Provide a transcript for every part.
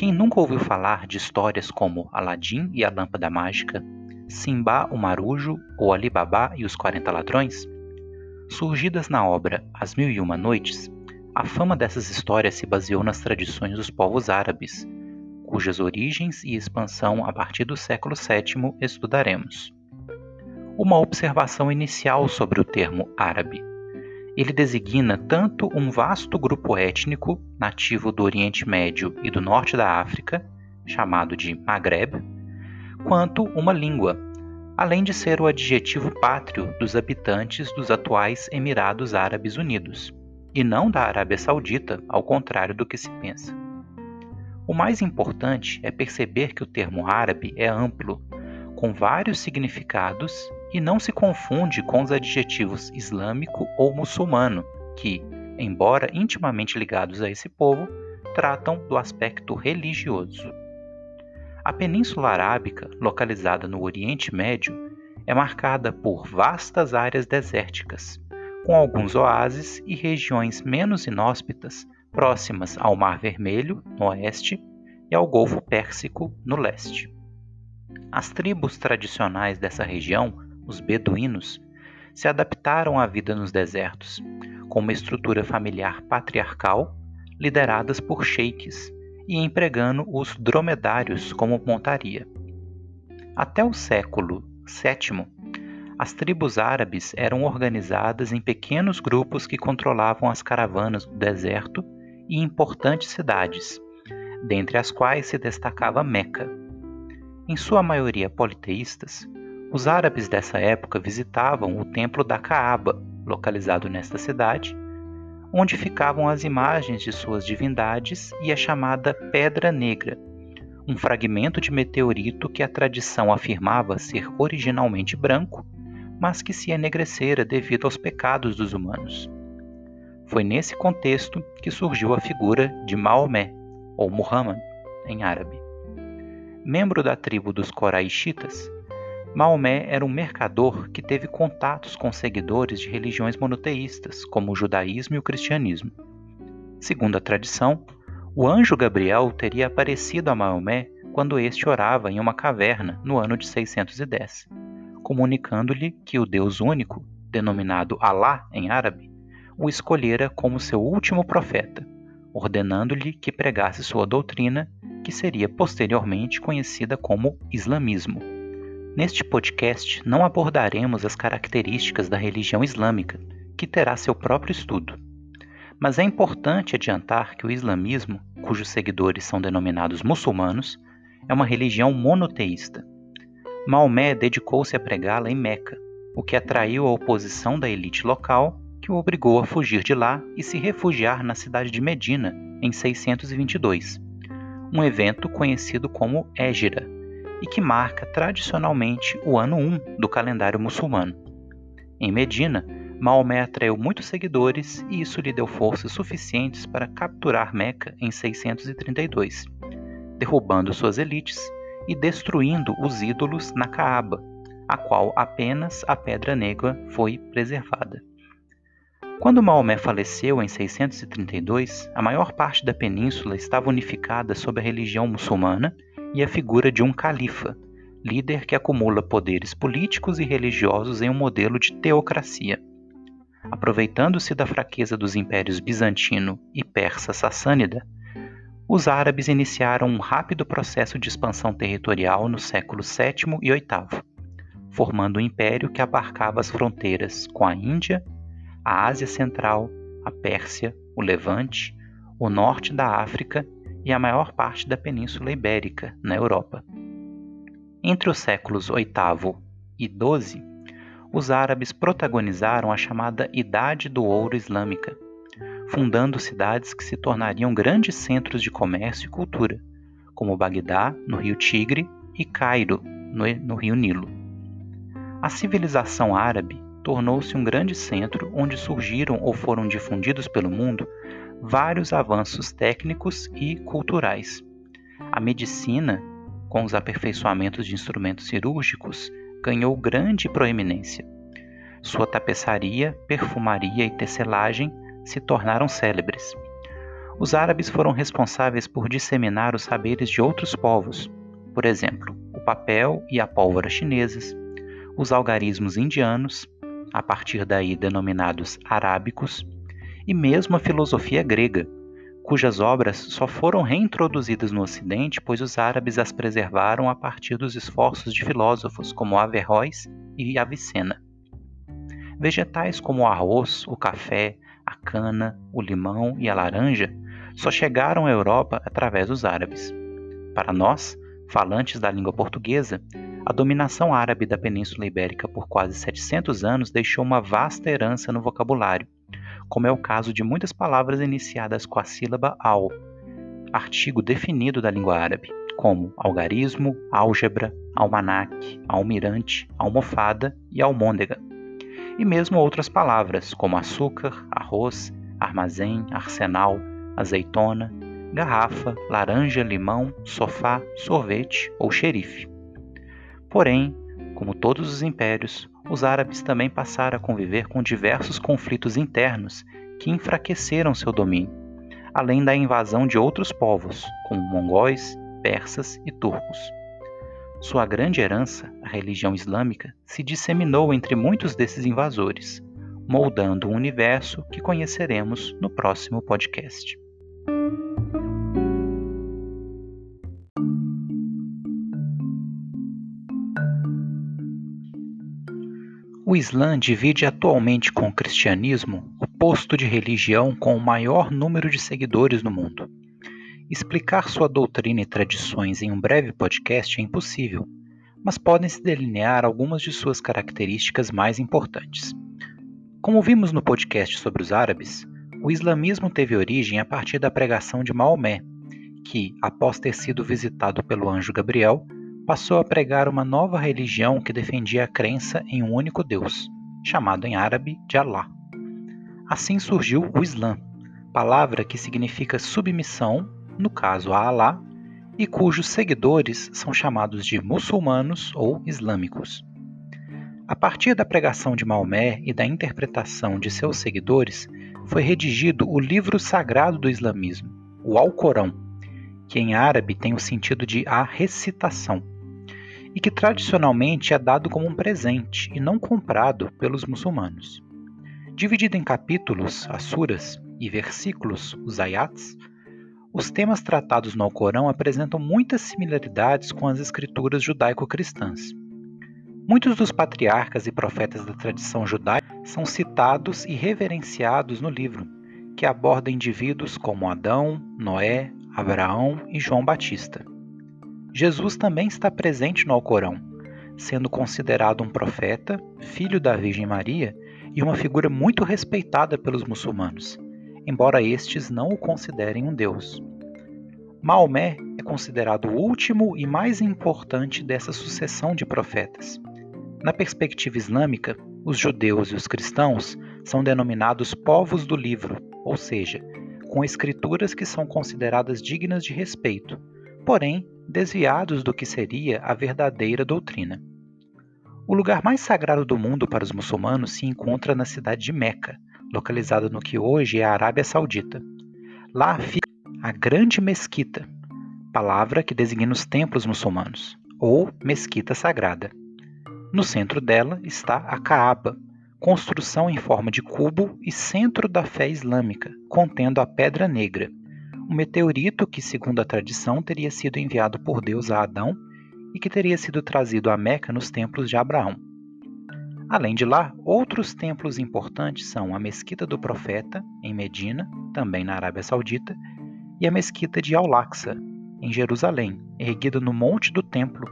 Quem nunca ouviu falar de histórias como Aladim e a Lâmpada Mágica, Simba o Marujo ou Alibaba e os 40 Ladrões? Surgidas na obra As Mil e Uma Noites, a fama dessas histórias se baseou nas tradições dos povos árabes, cujas origens e expansão a partir do século VII estudaremos. Uma observação inicial sobre o termo árabe. Ele designa tanto um vasto grupo étnico nativo do Oriente Médio e do Norte da África, chamado de Maghreb, quanto uma língua, além de ser o adjetivo pátrio dos habitantes dos atuais Emirados Árabes Unidos, e não da Arábia Saudita, ao contrário do que se pensa. O mais importante é perceber que o termo árabe é amplo, com vários significados e não se confunde com os adjetivos islâmico ou muçulmano, que, embora intimamente ligados a esse povo, tratam do aspecto religioso. A Península Arábica, localizada no Oriente Médio, é marcada por vastas áreas desérticas, com alguns oásis e regiões menos inóspitas próximas ao Mar Vermelho, no oeste, e ao Golfo Pérsico, no leste. As tribos tradicionais dessa região, os beduínos, se adaptaram à vida nos desertos, com uma estrutura familiar patriarcal, lideradas por sheiks e empregando os dromedários como montaria. Até o século VII, as tribos árabes eram organizadas em pequenos grupos que controlavam as caravanas do deserto e importantes cidades, dentre as quais se destacava Meca. Em sua maioria politeístas, os árabes dessa época visitavam o templo da Caaba, localizado nesta cidade, onde ficavam as imagens de suas divindades e a chamada Pedra Negra, um fragmento de meteorito que a tradição afirmava ser originalmente branco, mas que se enegrecera devido aos pecados dos humanos. Foi nesse contexto que surgiu a figura de Maomé, ou Muhammad em árabe. Membro da tribo dos Coraixitas, Maomé era um mercador que teve contatos com seguidores de religiões monoteístas, como o judaísmo e o cristianismo. Segundo a tradição, o anjo Gabriel teria aparecido a Maomé quando este orava em uma caverna no ano de 610, comunicando-lhe que o Deus único, denominado Alá em árabe, o escolhera como seu último profeta, ordenando-lhe que pregasse sua doutrina, que seria posteriormente conhecida como islamismo. Neste podcast não abordaremos as características da religião islâmica, que terá seu próprio estudo. Mas é importante adiantar que o islamismo, cujos seguidores são denominados muçulmanos, é uma religião monoteísta. Maomé dedicou-se a pregá-la em Meca, o que atraiu a oposição da elite local, que o obrigou a fugir de lá e se refugiar na cidade de Medina em 622, um evento conhecido como Égira, e que marca tradicionalmente o ano 1 do calendário muçulmano. Em Medina, Maomé atraiu muitos seguidores e isso lhe deu forças suficientes para capturar Meca em 632, derrubando suas elites e destruindo os ídolos na Caaba, a qual apenas a Pedra Negra foi preservada. Quando Maomé faleceu em 632, a maior parte da península estava unificada sob a religião muçulmana e a figura de um califa, líder que acumula poderes políticos e religiosos em um modelo de teocracia. Aproveitando-se da fraqueza dos impérios bizantino e persa-sassânida, os árabes iniciaram um rápido processo de expansão territorial no século VII e VIII, formando um império que abarcava as fronteiras com a Índia, a Ásia Central, a Pérsia, o Levante, o norte da África e a maior parte da Península Ibérica, na Europa. Entre os séculos VIII e XII, os árabes protagonizaram a chamada Idade do Ouro Islâmica, fundando cidades que se tornariam grandes centros de comércio e cultura, como Bagdá, no rio Tigre, e Cairo, no, rio Nilo. A civilização árabe tornou-se um grande centro onde surgiram ou foram difundidos pelo mundo vários avanços técnicos e culturais. A medicina, com os aperfeiçoamentos de instrumentos cirúrgicos, ganhou grande proeminência. Sua tapeçaria, perfumaria e tecelagem se tornaram célebres. Os árabes foram responsáveis por disseminar os saberes de outros povos, por exemplo, o papel e a pólvora chineses, os algarismos indianos, a partir daí denominados arábicos, e mesmo a filosofia grega, cujas obras só foram reintroduzidas no Ocidente pois os árabes as preservaram a partir dos esforços de filósofos como Averroes e Avicena. Vegetais como o arroz, o café, a cana, o limão e a laranja só chegaram à Europa através dos árabes. Para nós, falantes da língua portuguesa, a dominação árabe da Península Ibérica por quase 700 anos deixou uma vasta herança no vocabulário, como é o caso de muitas palavras iniciadas com a sílaba al, artigo definido da língua árabe, como algarismo, álgebra, almanaque, almirante, almofada e almôndega, e mesmo outras palavras como açúcar, arroz, armazém, arsenal, azeitona, garrafa, laranja, limão, sofá, sorvete ou xerife. Porém, como todos os impérios, os árabes também passaram a conviver com diversos conflitos internos que enfraqueceram seu domínio, além da invasão de outros povos, como mongóis, persas e turcos. Sua grande herança, a religião islâmica, se disseminou entre muitos desses invasores, moldando o universo que conheceremos no próximo podcast. O Islã divide atualmente com o cristianismo o posto de religião com o maior número de seguidores no mundo. Explicar sua doutrina e tradições em um breve podcast é impossível, mas podem-se delinear algumas de suas características mais importantes. Como vimos no podcast sobre os árabes, o islamismo teve origem a partir da pregação de Maomé, que, após ter sido visitado pelo anjo Gabriel, passou a pregar uma nova religião que defendia a crença em um único Deus, chamado em árabe de Allah. Assim surgiu o Islã, palavra que significa submissão, no caso a Allah, e cujos seguidores são chamados de muçulmanos ou islâmicos. A partir da pregação de Maomé e da interpretação de seus seguidores, foi redigido o livro sagrado do islamismo, o Alcorão, que em árabe tem o sentido de a recitação e que tradicionalmente é dado como um presente e não comprado pelos muçulmanos. Dividido em capítulos, as e versículos, os ayats, os temas tratados no Alcorão apresentam muitas similaridades com as escrituras judaico-cristãs. Muitos dos patriarcas e profetas da tradição judaica são citados e reverenciados no livro, que aborda indivíduos como Adão, Noé, Abraão e João Batista. Jesus também está presente no Alcorão, sendo considerado um profeta, filho da Virgem Maria e uma figura muito respeitada pelos muçulmanos, embora estes não o considerem um deus. Maomé é considerado o último e mais importante dessa sucessão de profetas. Na perspectiva islâmica, os judeus e os cristãos são denominados povos do livro, ou seja, com escrituras que são consideradas dignas de respeito, porém desviados do que seria a verdadeira doutrina. O lugar mais sagrado do mundo para os muçulmanos se encontra na cidade de Meca, localizada no que hoje é a Arábia Saudita. Lá fica a Grande Mesquita, palavra que designa os templos muçulmanos, ou Mesquita Sagrada. No centro dela está a Kaaba, construção em forma de cubo e centro da fé islâmica, contendo a Pedra Negra, um meteorito que, segundo a tradição, teria sido enviado por Deus a Adão e que teria sido trazido a Meca nos templos de Abraão. Além de lá, outros templos importantes são a Mesquita do Profeta, em Medina, também na Arábia Saudita, e a Mesquita de Al-Aqsa, em Jerusalém, erguida no Monte do Templo,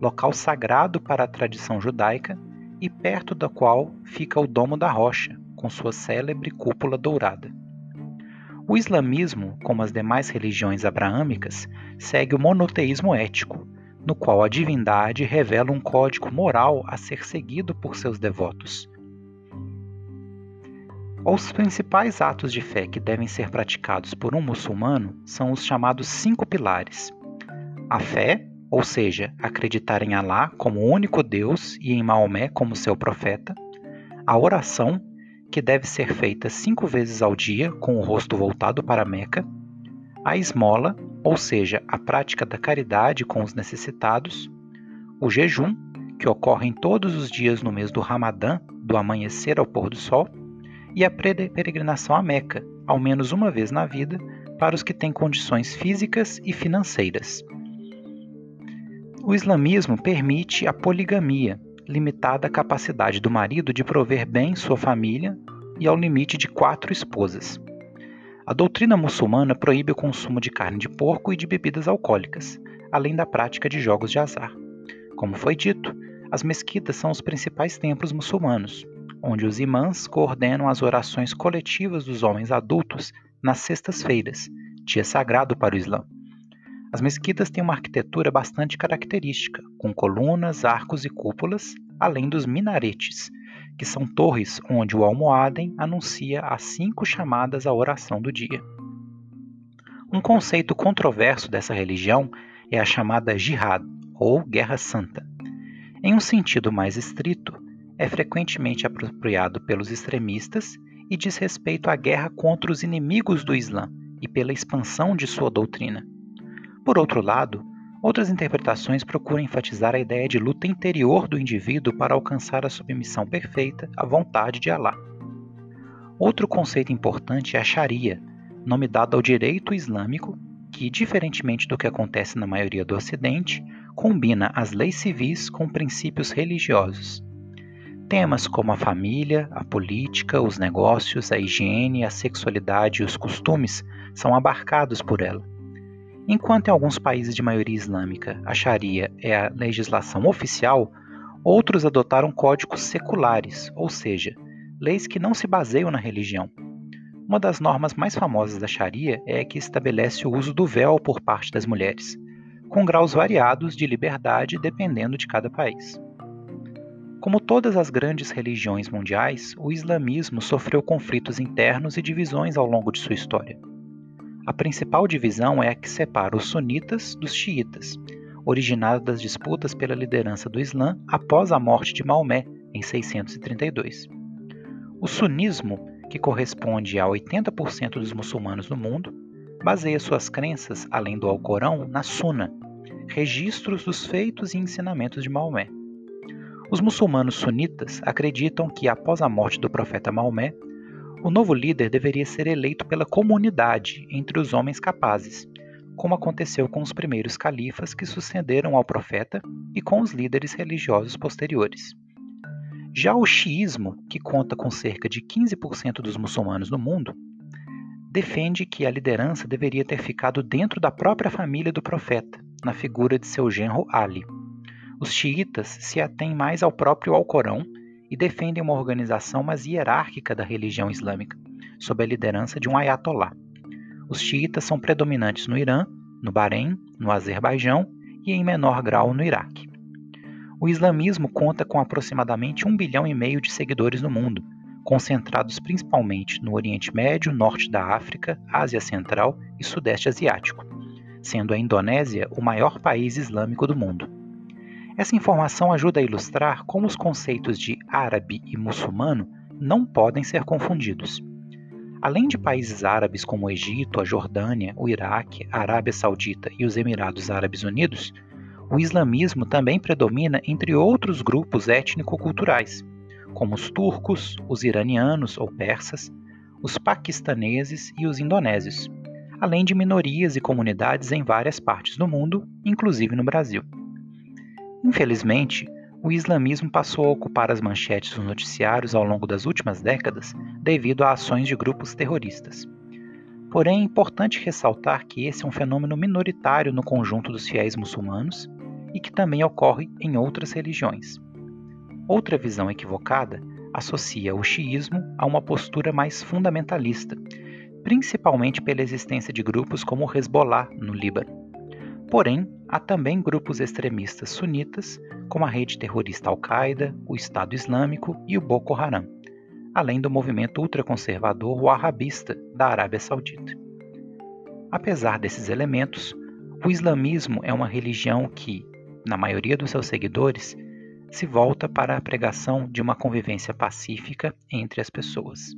local sagrado para a tradição judaica e perto da qual fica o Domo da Rocha, com sua célebre cúpula dourada. O islamismo, como as demais religiões abraâmicas, segue o monoteísmo ético, no qual a divindade revela um código moral a ser seguido por seus devotos. Os principais atos de fé que devem ser praticados por um muçulmano são os chamados cinco pilares: a fé, ou seja, acreditar em Alá como único Deus e em Maomé como seu profeta, a oração, que deve ser feita cinco vezes ao dia com o rosto voltado para Meca, a esmola, ou seja, a prática da caridade com os necessitados, o jejum, que ocorre em todos os dias no mês do Ramadã, do amanhecer ao pôr do sol, e a peregrinação a Meca, ao menos uma vez na vida, para os que têm condições físicas e financeiras. O islamismo permite a poligamia, limitada à capacidade do marido de prover bem sua família e ao limite de quatro esposas. A doutrina muçulmana proíbe o consumo de carne de porco e de bebidas alcoólicas, além da prática de jogos de azar. Como foi dito, as mesquitas são os principais templos muçulmanos, onde os imãs coordenam as orações coletivas dos homens adultos nas sextas-feiras, dia sagrado para o Islã. As mesquitas têm uma arquitetura bastante característica, com colunas, arcos e cúpulas, além dos minaretes, que são torres onde o almohadem anuncia as cinco chamadas à oração do dia. Um conceito controverso dessa religião é a chamada jihad, ou guerra santa. Em um sentido mais estrito, é frequentemente apropriado pelos extremistas e diz respeito à guerra contra os inimigos do Islã e pela expansão de sua doutrina. Por outro lado, Outras interpretações procuram enfatizar a ideia de luta interior do indivíduo para alcançar a submissão perfeita à vontade de Alá. Outro conceito importante é a Sharia, nome dado ao direito islâmico, que, diferentemente do que acontece na maioria do Ocidente, combina as leis civis com princípios religiosos. Temas como a família, a política, os negócios, a higiene, a sexualidade e os costumes são abarcados por ela. Enquanto em alguns países de maioria islâmica a Sharia é a legislação oficial, outros adotaram códigos seculares, ou seja, leis que não se baseiam na religião. Uma das normas mais famosas da Sharia é a que estabelece o uso do véu por parte das mulheres, com graus variados de liberdade dependendo de cada país. Como todas as grandes religiões mundiais, o islamismo sofreu conflitos internos e divisões ao longo de sua história. A principal divisão é a que separa os sunitas dos xiitas, originada das disputas pela liderança do Islã após a morte de Maomé em 632. O sunismo, que corresponde a 80% dos muçulmanos no mundo, baseia suas crenças, além do Alcorão, na Sunna, registros dos feitos e ensinamentos de Maomé. Os muçulmanos sunitas acreditam que, após a morte do profeta Maomé, o novo líder deveria ser eleito pela comunidade entre os homens capazes, como aconteceu com os primeiros califas que sucederam ao profeta e com os líderes religiosos posteriores. Já o xiismo, que conta com cerca de 15% dos muçulmanos no mundo, defende que a liderança deveria ter ficado dentro da própria família do profeta, na figura de seu genro Ali. Os xiitas se atêm mais ao próprio Alcorão e defendem uma organização mais hierárquica da religião islâmica, sob a liderança de um ayatollah. Os xiitas são predominantes no Irã, no Bahrein, no Azerbaijão e em menor grau no Iraque. O islamismo conta com aproximadamente um bilhão e meio de seguidores no mundo, concentrados principalmente no Oriente Médio, Norte da África, Ásia Central e Sudeste Asiático, sendo a Indonésia o maior país islâmico do mundo. Essa informação ajuda a ilustrar como os conceitos de árabe e muçulmano não podem ser confundidos. Além de países árabes como o Egito, a Jordânia, o Iraque, a Arábia Saudita e os Emirados Árabes Unidos, o islamismo também predomina entre outros grupos étnico-culturais, como os turcos, os iranianos ou persas, os paquistaneses e os indonésios, além de minorias e comunidades em várias partes do mundo, inclusive no Brasil. Infelizmente, o islamismo passou a ocupar as manchetes dos noticiários ao longo das últimas décadas devido a ações de grupos terroristas. Porém, é importante ressaltar que esse é um fenômeno minoritário no conjunto dos fiéis muçulmanos e que também ocorre em outras religiões. Outra visão equivocada associa o xiismo a uma postura mais fundamentalista, principalmente pela existência de grupos como o Hezbollah no Líbano. Porém, há também grupos extremistas sunitas, como a rede terrorista Al-Qaeda, o Estado Islâmico e o Boko Haram, além do movimento ultraconservador wahhabista da Arábia Saudita. Apesar desses elementos, o islamismo é uma religião que, na maioria dos seus seguidores, se volta para a pregação de uma convivência pacífica entre as pessoas.